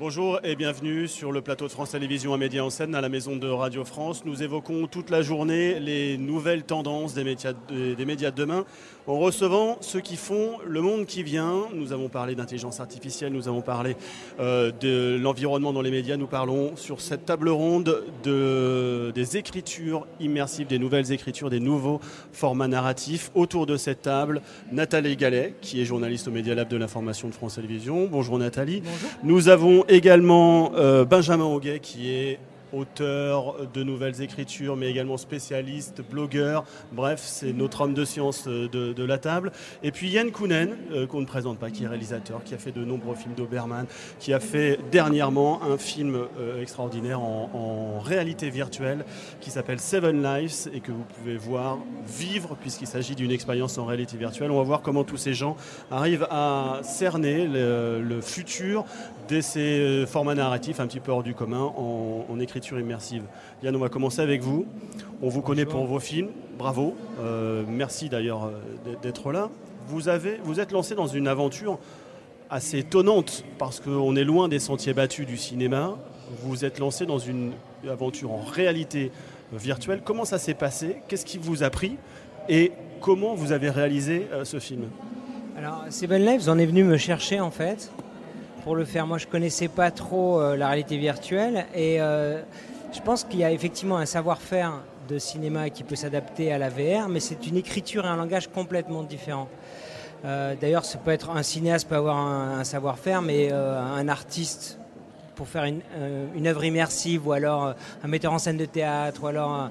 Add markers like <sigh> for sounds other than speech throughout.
Bonjour et bienvenue sur le plateau de France Télévisions à Média en scène à la maison de Radio France. Nous évoquons toute la journée les nouvelles tendances des médias, des médias de demain en recevant ceux qui font le monde qui vient. Nous avons parlé d'intelligence artificielle, nous avons parlé euh, de l'environnement dans les médias, nous parlons sur cette table ronde de, des écritures immersives, des nouvelles écritures, des nouveaux formats narratifs. Autour de cette table, Nathalie Gallet, qui est journaliste au Média Lab de l'information de France Télévisions. Bonjour Nathalie. Bonjour. Nous avons également euh, Benjamin Auguet qui est auteur de nouvelles écritures, mais également spécialiste, blogueur. Bref, c'est notre homme de science euh, de, la table. Et puis Yann Kounen, euh, qu'on ne présente pas, qui est réalisateur, qui a fait de nombreux films d'Oberman, qui a fait dernièrement un film euh, extraordinaire en, réalité virtuelle qui s'appelle Seven Lives et que vous pouvez voir vivre puisqu'il s'agit d'une expérience en réalité virtuelle. On va voir comment tous ces gens arrivent à cerner le, futur de ces formats narratifs un petit peu hors du commun en écriture immersive. Yann, on va commencer avec vous. On vous connaît pour vos films. Bravo. Euh, merci d'ailleurs d'être là. Vous, avez, vous êtes lancé dans une aventure assez étonnante parce qu'on est loin des sentiers battus du cinéma. Vous êtes lancé dans une aventure en réalité virtuelle. Comment ça s'est passé? Qu'est-ce qui vous a pris? Et comment vous avez réalisé euh, ce film? Alors, Seven Lives en est venu me chercher en fait pour le faire. Moi, je connaissais pas trop euh, la réalité virtuelle et euh, je pense qu'il y a effectivement un savoir-faire de cinéma qui peut s'adapter à la VR, mais c'est une écriture et un langage complètement différents. Euh, D'ailleurs, ça peut être un cinéaste peut avoir un, savoir-faire, mais un artiste pour faire une, œuvre immersive, ou alors un metteur en scène de théâtre, ou alors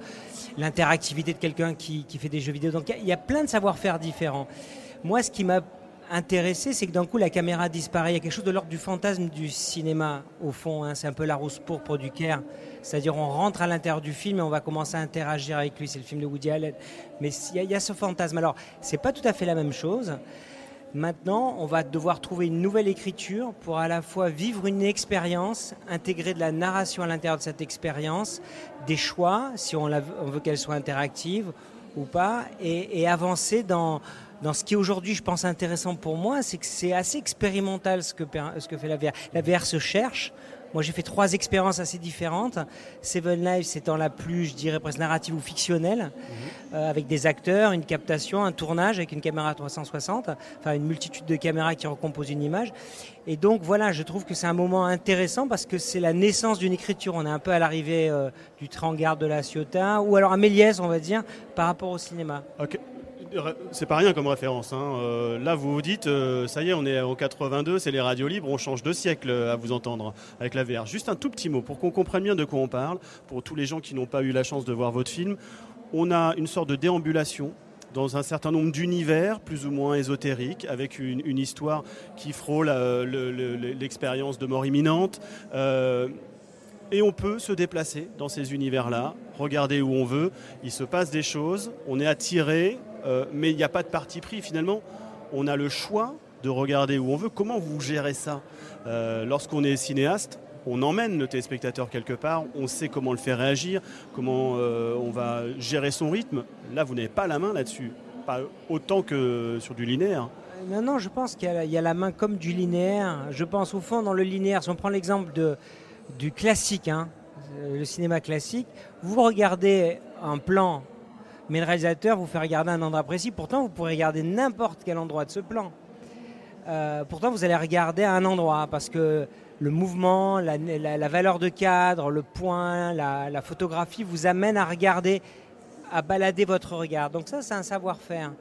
l'interactivité de quelqu'un qui, qui, fait des jeux vidéo. Donc il y, y, a plein de savoir-faire différents. Moi, ce qui m'a intéressé, c'est que d'un coup la caméra disparaît. Il y a quelque chose de l'ordre du fantasme du cinéma, au fond. Hein. C'est un peu la rousse pourpre du Caire. C'est-à-dire on rentre à l'intérieur du film et on va commencer à interagir avec lui. C'est le film de Woody Allen. Mais il y, a, ce fantasme. Alors, c'est pas tout à fait la même chose. Maintenant, on va devoir trouver une nouvelle écriture pour à la fois vivre une expérience, intégrer de la narration à l'intérieur de cette expérience, des choix, si on, veut qu'elle soit interactive ou pas, et avancer dans, dans ce qui aujourd'hui, je pense, intéressant pour moi, c'est que c'est assez expérimental ce que, ce que fait la VR. La VR se cherche. Moi, j'ai fait trois expériences assez différentes. Seven Lives étant la plus, je dirais, presque narrative ou fictionnelle, mmh. euh, avec des acteurs, une captation, un tournage avec une caméra 360, enfin une multitude de caméras qui recomposent une image. Et donc, voilà, je trouve que c'est un moment intéressant parce que c'est la naissance d'une écriture. On est un peu à l'arrivée euh, du train garde de la Ciotat, ou alors à Méliès, on va dire, par rapport au cinéma. C'est pas rien comme référence. Hein. Euh, là, vous vous dites, euh, ça y est, on est en 82, c'est les radios libres, on change de siècle à vous entendre avec la VR. Juste un tout petit mot pour qu'on comprenne bien de quoi on parle, pour tous les gens qui n'ont pas eu la chance de voir votre film. On a une sorte de déambulation dans un certain nombre d'univers plus ou moins ésotériques, avec une, histoire qui frôle euh, l'expérience de mort imminente. Euh, et on peut se déplacer dans ces univers-là, regarder où on veut, il se passe des choses, on est attiré, euh, mais il n'y a pas de parti pris finalement. On a le choix de regarder où on veut. Comment vous gérez ça euh, Lorsqu'on est cinéaste, on emmène le téléspectateur quelque part, on sait comment le faire réagir, comment euh, on va gérer son rythme. Là, vous n'avez pas la main là-dessus, pas autant que sur du linéaire. Non, non, je pense qu'il y, a la main comme du linéaire. Je pense au fond dans le linéaire, si on prend l'exemple du classique, hein, le cinéma classique, vous regardez un plan mais le réalisateur vous fait regarder un endroit précis. Pourtant, vous pourrez regarder n'importe quel endroit de ce plan. Euh, pourtant, vous allez regarder un endroit parce que le mouvement, la valeur de cadre, le point, la, la, photographie vous amène à regarder, à balader votre regard. Donc ça, c'est un savoir-faire.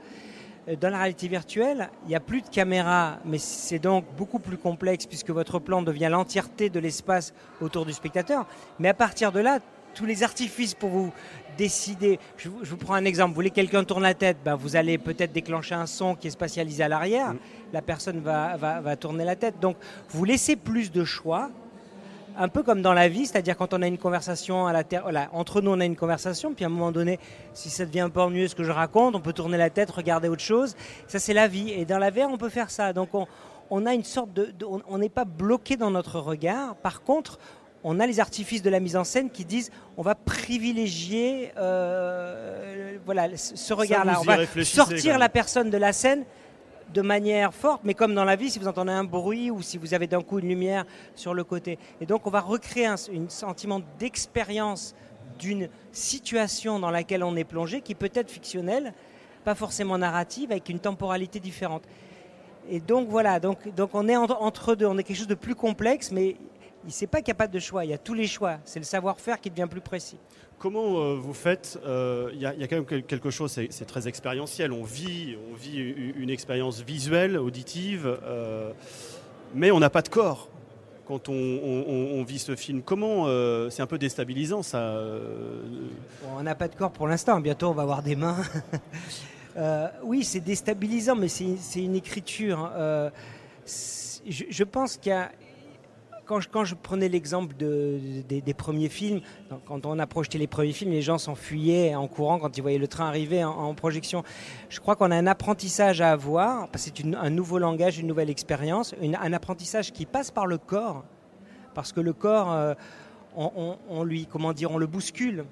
Euh, dans la réalité virtuelle, il n'y a plus de caméra, mais c'est donc beaucoup plus complexe puisque votre plan devient l'entièreté de l'espace autour du spectateur. Mais à partir de là, tous les artifices pour vous décider. Je vous, je vous prends un exemple. Vous voulez que quelqu'un tourne la tête, ben vous allez peut-être déclencher un son qui est spatialisé à l'arrière. Mmh. La personne va, va, va tourner la tête. Donc, vous laissez plus de choix. Un peu comme dans la vie, c'est-à-dire quand on a une conversation à la terre, voilà, entre nous on a une conversation, puis à un moment donné, si ça devient un peu ennuyeux ce que je raconte, on peut tourner la tête, regarder autre chose. Ça c'est la vie. Et dans la VR, on peut faire ça. Donc on, on a une sorte de, de on n'est pas bloqué dans notre regard. Par contre, on a les artifices de la mise en scène qui disent on va privilégier euh, voilà, ce regard-là. On va sortir la personne de la scène de manière forte, mais comme dans la vie, si vous entendez un bruit ou si vous avez d'un coup une lumière sur le côté. Et donc on va recréer un, sentiment d'expérience d'une situation dans laquelle on est plongé, qui peut être fictionnelle, pas forcément narrative, avec une temporalité différente. Et donc voilà, donc, donc on est entre deux, on est quelque chose de plus complexe, mais il sait pas qu'il n'y a pas de choix, il y a tous les choix. C'est le savoir-faire qui devient plus précis. Comment euh, vous faites euh, Il y, a quand même quelque chose, c'est très expérientiel. On vit, on vit une expérience visuelle, auditive, euh, mais on n'a pas de corps quand on, vit ce film. Comment C'est un peu déstabilisant ça. on n'a pas de corps pour l'instant. Bientôt, on va avoir des mains. <laughs> oui, c'est déstabilisant, mais c'est une écriture. Je, je, pense qu'il y a quand je, prenais l'exemple des, premiers films, quand on a projeté les premiers films, les gens s'enfuyaient en courant quand ils voyaient le train arriver en, projection. Je crois qu'on a un apprentissage à avoir, parce que c'est un nouveau langage, une nouvelle expérience, un apprentissage qui passe par le corps, parce que le corps, euh, on, lui, comment dire, on le bouscule.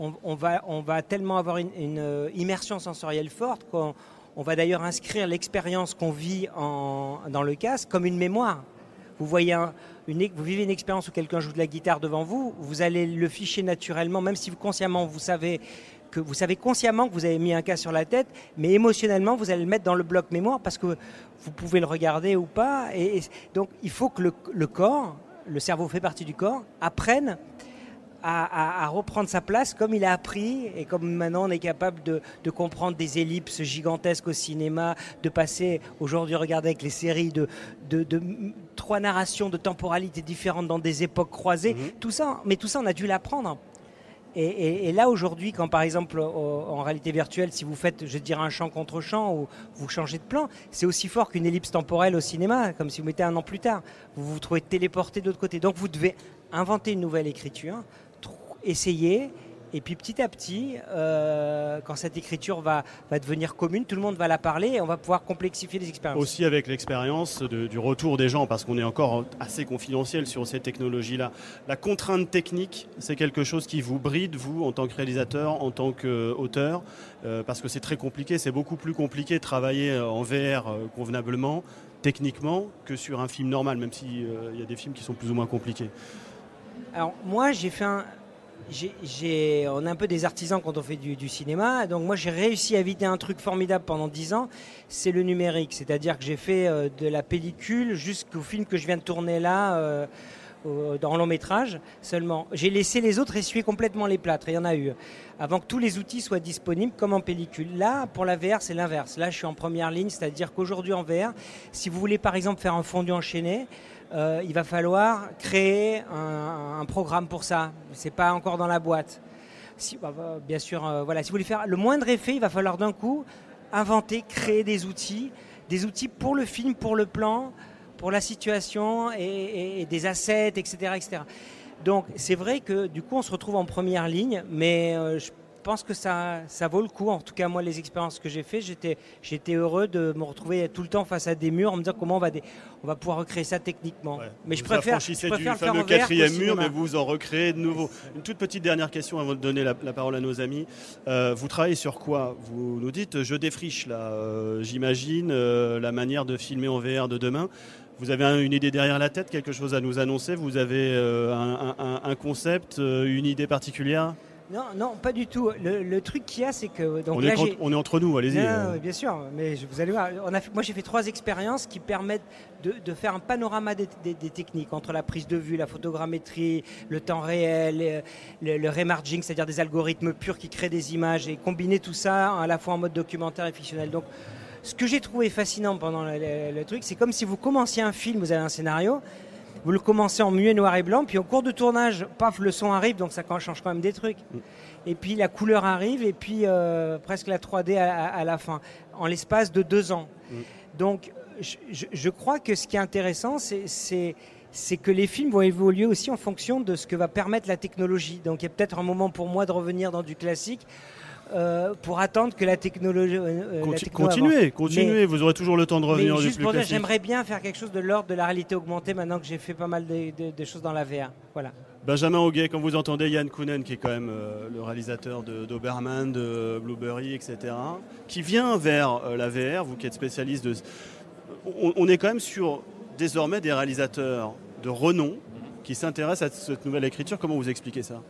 On, va, on tellement avoir une, euh, immersion sensorielle forte qu'on va d'ailleurs inscrire l'expérience qu'on vit dans le casque comme une mémoire. Vous voyez un, vous vivez une expérience où quelqu'un joue de la guitare devant vous, vous allez le ficher naturellement, même si vous consciemment vous savez que vous savez consciemment que vous avez mis un cas sur la tête, mais émotionnellement vous allez le mettre dans le bloc mémoire parce que vous pouvez le regarder ou pas. Et, donc il faut que le corps, le cerveau fait partie du corps, apprenne à, reprendre sa place comme il a appris et comme maintenant on est capable de, comprendre des ellipses gigantesques au cinéma, de passer aujourd'hui regarder avec les séries de, de, trois narrations de temporalité différentes dans des époques croisées, mhm. tout ça, mais tout ça on a dû l'apprendre. Et, là aujourd'hui, quand par exemple en réalité virtuelle, si vous faites, je dirais un champ contre champ ou vous changez de plan, c'est aussi fort qu'une ellipse temporelle au cinéma, comme si vous mettez un an plus tard. Vous vous trouvez téléporté de l'autre côté. Donc vous devez inventer une nouvelle écriture, essayer. Et puis petit à petit, euh, quand cette écriture va, va, devenir commune, tout le monde va la parler et on va pouvoir complexifier les expériences. Aussi avec l'expérience du retour des gens, parce qu'on est encore assez confidentiel sur ces technologies-là. La contrainte technique, c'est quelque chose qui vous bride, vous, en tant que réalisateur, en tant qu'auteur, euh, parce que c'est très compliqué, c'est beaucoup plus compliqué de travailler en VR euh, convenablement, techniquement, que sur un film normal, même s'il il y a des films qui sont plus ou moins compliqués. Alors moi, j'ai fait un, on est un peu des artisans quand on fait du, cinéma. Donc moi, j'ai réussi à éviter un truc formidable pendant 10 ans, c'est le numérique. C'est-à-dire que j'ai fait euh, de la pellicule jusqu'au film que je viens de tourner là, euh, dans long métrage seulement. J'ai laissé les autres essuyer complètement les plâtres, il y en a eu, avant que tous les outils soient disponibles comme en pellicule. Là, pour la VR, c'est l'inverse. Là, je suis en première ligne, c'est-à-dire qu'aujourd'hui en VR, si vous voulez par exemple faire un fondu enchaîné, euh, il va falloir créer un, programme pour ça. C'est pas encore dans la boîte. Bah, bah, bien sûr, euh, voilà, si vous voulez faire le moindre effet, il va falloir d'un coup inventer, créer des outils, des outils pour le film, pour le plan, pour la situation et, des assets, etc., etc. Donc c'est vrai que du coup on se retrouve en première ligne, mais euh, je pense que ça, ça vaut le coup. En tout cas, moi, les expériences que j'ai faites, j'étais, j'étais heureux de me retrouver tout le temps face à des murs, en me dire comment on va, on va pouvoir recréer ça techniquement. Mais je préfère, je préfère du fameux quatrième mur, mais vous en recréez de nouveau. Une toute petite dernière question avant de donner la, parole à nos amis. Euh, vous travaillez sur quoi? Vous nous dites, je défriche là, euh, j'imagine, euh, la manière de filmer en VR de demain. Vous avez une idée derrière la tête, quelque chose à nous annoncer? Vous avez un, concept, une idée particulière? Non, non, pas du tout. Le, truc qu'il y a, c'est que. Donc on, est on, est entre nous, allez-y. Euh. Bien sûr, mais vous allez voir. On a moi, j'ai fait trois expériences qui permettent de, faire un panorama des, techniques entre la prise de vue, la photogrammétrie, le temps réel, le, le, remarging, c'est-à-dire des algorithmes purs qui créent des images et combiner tout ça à la fois en mode documentaire et fictionnel. Donc, ce que j'ai trouvé fascinant pendant le truc, c'est comme si vous commenciez un film, vous avez un scénario vous le commencez en muet noir et blanc, puis au cours de tournage, paf, le son arrive, donc ça change quand même des trucs. Mm. Et puis la couleur arrive, et puis euh, presque la 3D à, la fin, en l'espace de deux ans. Mm. Donc je, crois que ce qui est intéressant, c'est que les films vont évoluer aussi en fonction de ce que va permettre la technologie. Donc il y a peut-être un moment pour moi de revenir dans du classique. Euh, pour attendre que la technologie. Euh, continuez, continuez, vous aurez toujours le temps de revenir mais juste pour dire, J'aimerais bien faire quelque chose de l'ordre de la réalité augmentée maintenant que j'ai fait pas mal de, choses dans la VR. Voilà. Benjamin Auguet, quand vous entendez Yann Kounen, qui est quand même euh, le réalisateur d'Oberman, de, Blueberry, etc., qui vient vers la VR, vous qui êtes spécialiste de. on est quand même sur désormais des réalisateurs de renom qui s'intéressent à cette nouvelle écriture. Comment vous expliquez ça?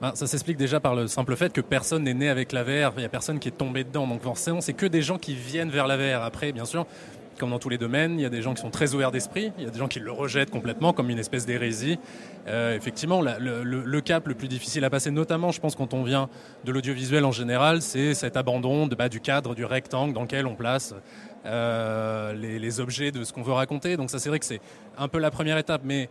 Ben, ça s'explique déjà par le simple fait que personne n'est né avec la VR, il n'y a personne qui est tombé dedans. Donc forcément, c'est que des gens qui viennent vers la VR. Après, bien sûr, comme dans tous les domaines, il y a des gens qui sont très ouverts d'esprit, il y a des gens qui le rejettent complètement comme une espèce d'hérésie. Euh, effectivement, le, cap le plus difficile à passer, notamment, je pense, quand on vient de l'audiovisuel en général, c'est cet abandon de, bah, du cadre, du rectangle dans lequel on place euh, les, les, objets de ce qu'on veut raconter. Donc ça, c'est vrai que c'est un peu la première étape, mais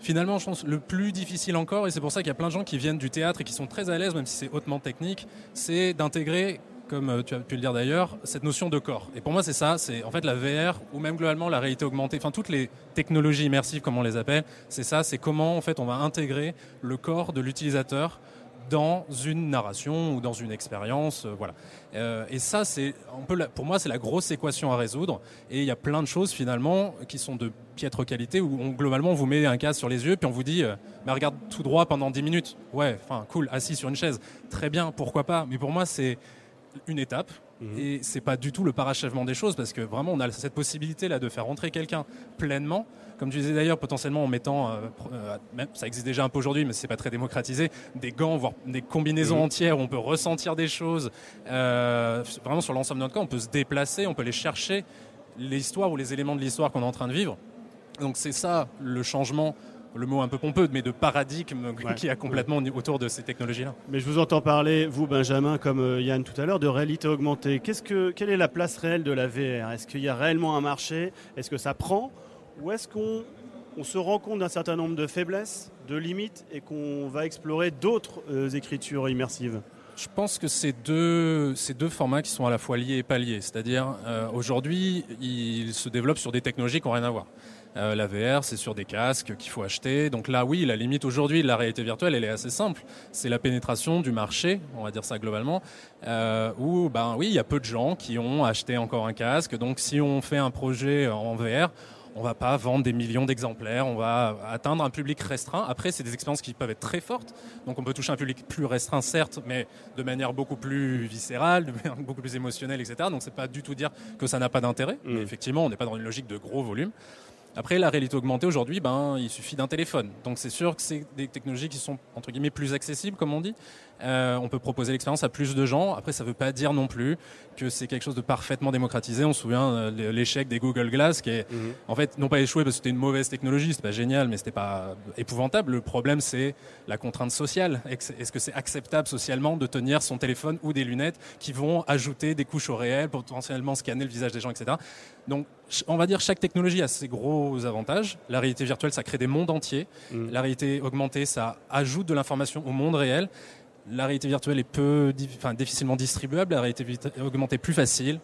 Finalement, je pense le plus difficile encore, et c'est pour ça qu'il y a plein de gens qui viennent du théâtre et qui sont très à l'aise, même si c'est hautement technique, c'est d'intégrer comme euh, tu as pu le dire d'ailleurs, cette notion de corps. Et pour moi, c'est ça, c'est en fait la VR ou même globalement la réalité augmentée, enfin toutes les technologies immersives, comme on les appelle, c'est ça, c'est comment en fait on va intégrer le corps de l'utilisateur dans une narration ou dans une expérience. Euh, voilà. Euh, et ça, c'est pour moi, c'est la grosse équation à résoudre. Et il y a plein de choses finalement qui sont de piètre qualité où on, globalement on vous met un casque sur les yeux puis on vous dit euh, bah, regarde tout droit pendant 10 minutes. Ouais, enfin cool, assis sur une chaise. Très bien, pourquoi pas. Mais pour moi, c'est une étape. Mhm. Et c'est pas du tout le parachèvement des choses parce que vraiment on a cette possibilité là de faire rentrer quelqu'un pleinement comme tu disais d'ailleurs, potentiellement en mettant, euh, euh, ça existe déjà un peu aujourd'hui, mais c'est pas très démocratisé, des gants, voire des combinaisons mhm. entières où on peut ressentir des choses. Euh, vraiment sur l'ensemble de notre corps, on peut se déplacer, on peut aller chercher l'histoire ou les éléments de l'histoire qu'on est en train de vivre. Donc c'est ça le changement le mot un peu pompeux, mais de paradigme <laughs> qui a complètement autour de ces technologies-là. Mais je vous entends parler, vous Benjamin, comme Yann tout à l'heure, de réalité augmentée. Qu'est-ce que, quelle est la place réelle de la VR Est-ce qu'il y a réellement un marché? Est-ce que ça prend ou est-ce qu'on se rend compte d'un certain nombre de faiblesses, de limites, et qu'on va explorer d'autres euh, écritures immersives? Je pense que c'est deux, ces deux formats qui sont à la fois liés et pas liés. C'est-à-dire, euh, aujourd'hui, ils se développent sur des technologies qui n'ont rien à voir. Euh, la VR, c'est sur des casques qu'il faut acheter. Donc là, oui, la limite aujourd'hui de la réalité virtuelle, elle est assez simple. C'est la pénétration du marché, on va dire ça globalement, où, ben oui, il y a peu de gens qui ont acheté encore un casque. Donc si on fait un projet en VR, on va pas vendre des millions d'exemplaires, on va atteindre un public restreint. Après, c'est des expériences qui peuvent être très fortes, donc on peut toucher un public plus restreint, certes, mais de manière beaucoup plus viscérale, de manière beaucoup plus émotionnelle, etc. Donc c'est pas du tout dire que ça n'a pas d'intérêt, mais mm. effectivement, on n'est pas dans une logique de gros volume. Après, la réalité augmentée aujourd'hui, ben, il suffit d'un téléphone. Donc c'est sûr que c'est des technologies qui sont entre guillemets plus accessibles, comme on dit. Euh, on peut proposer l'expérience à plus de gens. Après, ça ne veut pas dire non plus que c'est quelque chose de parfaitement démocratisé. On se souvient de euh, l'échec des Google Glass, qui est, mhm. en fait, non pas échoué parce que c'était une mauvaise technologie, c'était pas génial, mais c'était pas épouvantable. Le problème, c'est la contrainte sociale. Est-ce que c'est acceptable socialement de tenir son téléphone ou des lunettes qui vont ajouter des couches au réel, potentiellement scanner le visage des gens, etc. Donc, on va dire chaque technologie a ses gros avantages. La réalité virtuelle, ça crée des mondes entiers. Mhm. La réalité augmentée, ça ajoute de l'information au monde réel la réalité virtuelle est peu, enfin, difficilement distribuable, la réalité augmentée est plus facile.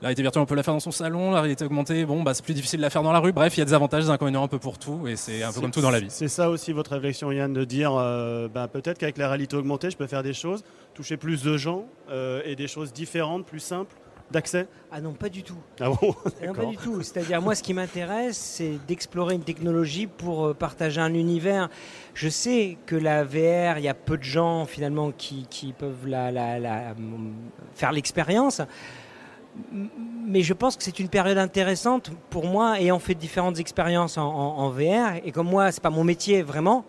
La réalité virtuelle, on peut la faire dans son salon. La réalité augmentée, bon, bah, c'est plus difficile de la faire dans la rue. Bref, il y a des avantages, des inconvénients un peu pour tout, et c'est un peu comme tout dans la vie. C'est ça aussi votre réflexion, Yann, de dire, euh, bah, peut-être qu'avec la réalité augmentée, je peux faire des choses, toucher plus de gens euh, et des choses différentes, plus simples d'accès Ah non, pas du tout. Ah bon Non, pas du tout. C'est-à-dire, moi, ce qui m'intéresse, c'est d'explorer une technologie pour euh, partager un univers. Je sais que la VR, il y a peu de gens, finalement, qui, peuvent la, la, faire l'expérience. Mais je pense que c'est une période intéressante pour moi, ayant fait différentes expériences en, en VR. Et comme moi, c'est pas mon métier vraiment,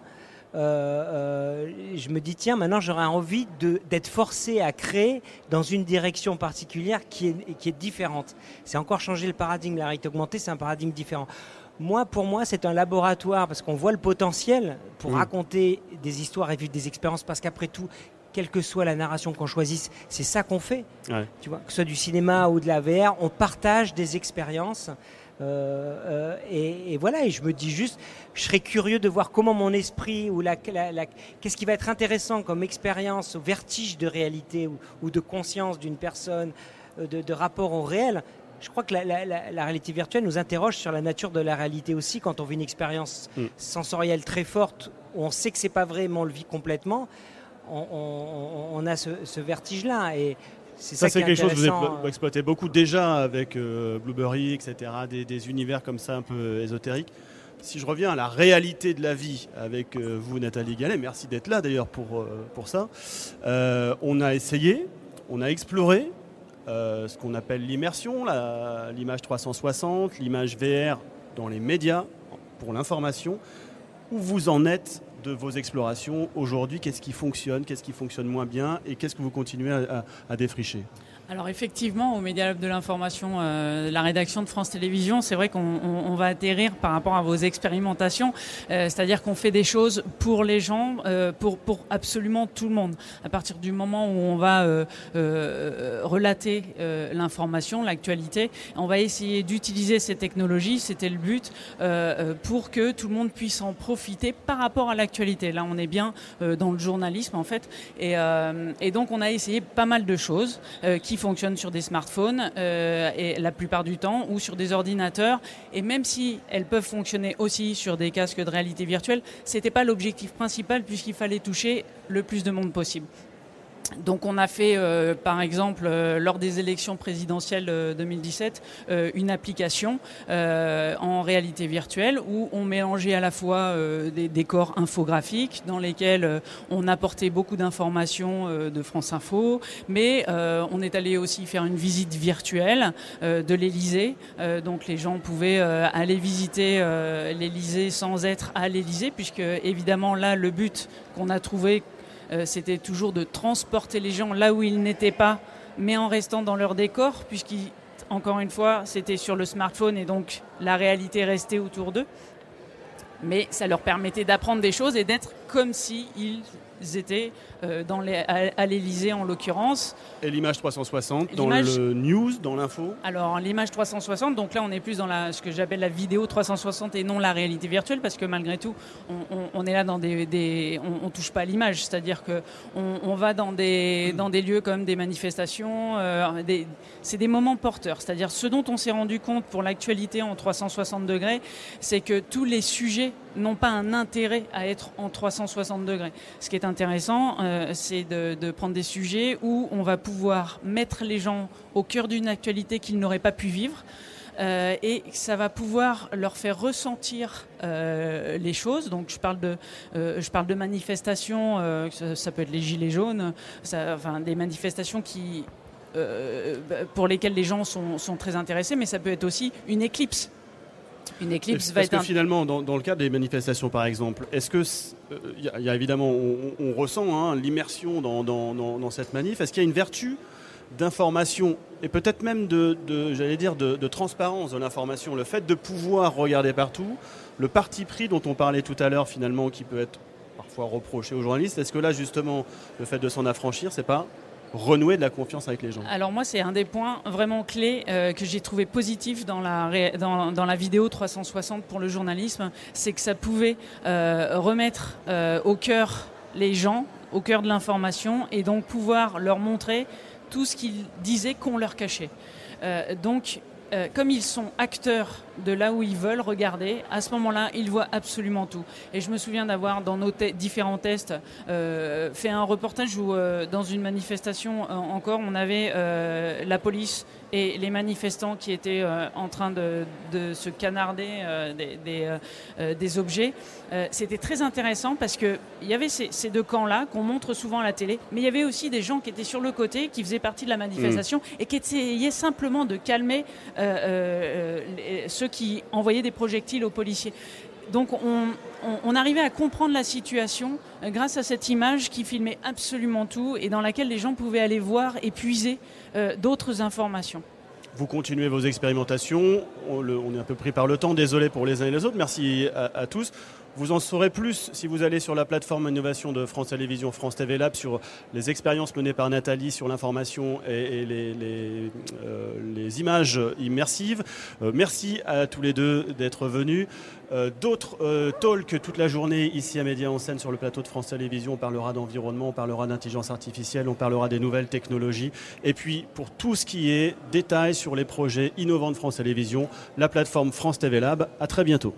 euh, euh, je me dis tiens maintenant j'aurais envie d'être forcé à créer dans une direction particulière qui est, qui est différente. C'est encore changer le paradigme. La réalité augmentée, c'est un paradigme différent. Moi, pour moi, c'est un laboratoire parce qu'on voit le potentiel pour raconter des histoires et vivre des expériences. Parce qu'après tout, quelle que soit la narration qu'on choisisse, c'est ça qu'on fait. Tu vois, que ce soit du cinéma ou de la VR, on partage des expériences. Euh, euh, et, voilà, et je me dis juste, je serais curieux de voir comment mon esprit ou la, qu'est-ce qui va être intéressant comme expérience vertige de réalité ou, de conscience d'une personne, euh, de, rapport au réel. Je crois que la, réalité virtuelle nous interroge sur la nature de la réalité aussi quand on vit une expérience mm. sensorielle très forte où on sait que c'est pas vrai mais on le vit complètement on, a ce, vertige-là. Et ça, c'est quelque chose que vous exploitez beaucoup déjà avec Blueberry, etc., des, univers comme ça un peu ésotériques. Si je reviens à la réalité de la vie avec vous, Nathalie Gallet, merci d'être là d'ailleurs pour, pour ça. on a essayé, on a exploré, euh, ce qu'on appelle l'immersion, l'image 360, l'image VR dans les médias pour l'information. Où vous en êtes de vos explorations. Aujourd'hui Qu'est-ce qui fonctionne Qu'est-ce qui fonctionne moins bien Et qu'est-ce que vous continuez à défricher? Alors effectivement, au Média Lab de l'information, euh, la rédaction de France Télévisions, c'est vrai qu'on va atterrir par rapport à vos expérimentations, euh, c'est-à-dire qu'on fait des choses pour les gens, euh, pour, pour absolument tout le monde. À partir du moment où on va relater l'information, l'actualité, on va essayer d'utiliser ces technologies, c'était le but, pour que tout le monde puisse en profiter par rapport à l'actualité. Là, on est bien dans le journalisme en fait, et, et, donc on a essayé pas mal de choses qui fonctionnent sur des smartphones euh, et la plupart du temps ou sur des ordinateurs. Et même si elles peuvent fonctionner aussi sur des casques de réalité virtuelle, c'était pas l'objectif principal puisqu'il fallait toucher le plus de monde possible. Donc on a fait, euh, par exemple, euh, lors des élections présidentielles 2017, euh, une application en réalité virtuelle où on mélangeait à la fois des décors infographiques dans lesquels on apportait beaucoup d'informations de France Info, mais on est allé aussi faire une visite virtuelle de l'Élysée. donc les gens pouvaient aller visiter l'Élysée sans être à l'Élysée, puisque évidemment là, le but qu'on a trouvé c'était toujours de transporter les gens là où ils n'étaient pas, mais en restant dans leur décor, puisqu'encore une fois, c'était sur le smartphone et donc la réalité restait autour d'eux. Mais ça leur permettait d'apprendre des choses et d'être comme s'ils étaient euh, dans les, à, l'Elysée en l'occurrence. Et l'image 360 dans le news, dans l'info Alors l'image 360, donc là on est plus dans la, ce que j'appelle la vidéo 360 et non la réalité virtuelle parce que malgré tout on, est là dans des, on, on, touche pas à l'image, c'est-à-dire que on, va dans des, dans des lieux comme des manifestations, euh, des, c'est des moments porteurs, c'est-à-dire ce dont on s'est rendu compte pour l'actualité en 360 degrés, c'est que tous les sujets n'ont pas un intérêt à être en 360 degrés. Ce qui est intéressant, euh, c'est de, prendre des sujets où on va pouvoir mettre les gens au cœur d'une actualité qu'ils n'auraient pas pu vivre. Euh, et ça va pouvoir leur faire ressentir euh, les choses. Donc je parle de, je parle de manifestations, ça, peut être les gilets jaunes, enfin des manifestations qui, pour lesquelles les gens sont, sont, très intéressés, mais ça peut être aussi une éclipse. Une éclipse va être. que finalement, dans, le cadre des manifestations, par exemple, est-ce que il euh, y, a évidemment, on, ressent hein, l'immersion dans, cette manif. Est-ce qu'il y a une vertu d'information et peut-être même de, j'allais dire, de, transparence de l'information, le fait de pouvoir regarder partout, le parti pris dont on parlait tout à l'heure finalement, qui peut être parfois reproché aux journalistes. Est-ce que là, justement, le fait de s'en affranchir, c'est pas renouer de la confiance avec les gens Alors moi, c'est un des points vraiment clés euh, que j'ai trouvé positif dans la, vidéo 360 pour le journalisme, c'est que ça pouvait euh, remettre euh, au cœur les gens, au cœur de l'information, et donc pouvoir leur montrer tout ce qu'ils disaient qu'on leur cachait. donc euh, comme ils sont acteurs de là où ils veulent regarder, à ce moment-là, ils voient absolument tout. Et je me souviens d'avoir, dans nos différents tests, euh, fait un reportage où, euh, dans une manifestation encore, on avait la police et les manifestants qui étaient en train de, se canarder des, des, objets. C'était très intéressant parce qu'il y avait ces, ces deux camps-là qu'on montre souvent à la télé, mais il y avait aussi des gens qui étaient sur le côté, qui faisaient partie de la manifestation mmh. et qui essayaient simplement de calmer ceux qui envoyaient des projectiles aux policiers. Donc on, arrivait à comprendre la situation euh, grâce à cette image qui filmait absolument tout et dans laquelle les gens pouvaient aller voir et puiser d'autres informations. Vous continuez vos expérimentations, on, est un peu pris par le temps, désolé pour les uns et les autres, merci à tous. Vous en saurez plus si vous allez sur la plateforme innovation de France Télévisions, France TV Lab, sur les expériences menées par Nathalie sur l'information et, les, euh, les, images immersives. Euh, merci à tous les deux d'être venus. Euh, d'autres talks toute la journée ici à Média en scène sur le plateau de France Télévisions. On parlera d'environnement, on parlera d'intelligence artificielle, on parlera des nouvelles technologies. Et puis pour tout ce qui est détails sur les projets innovants de France Télévisions, la plateforme France TV Lab. À très bientôt.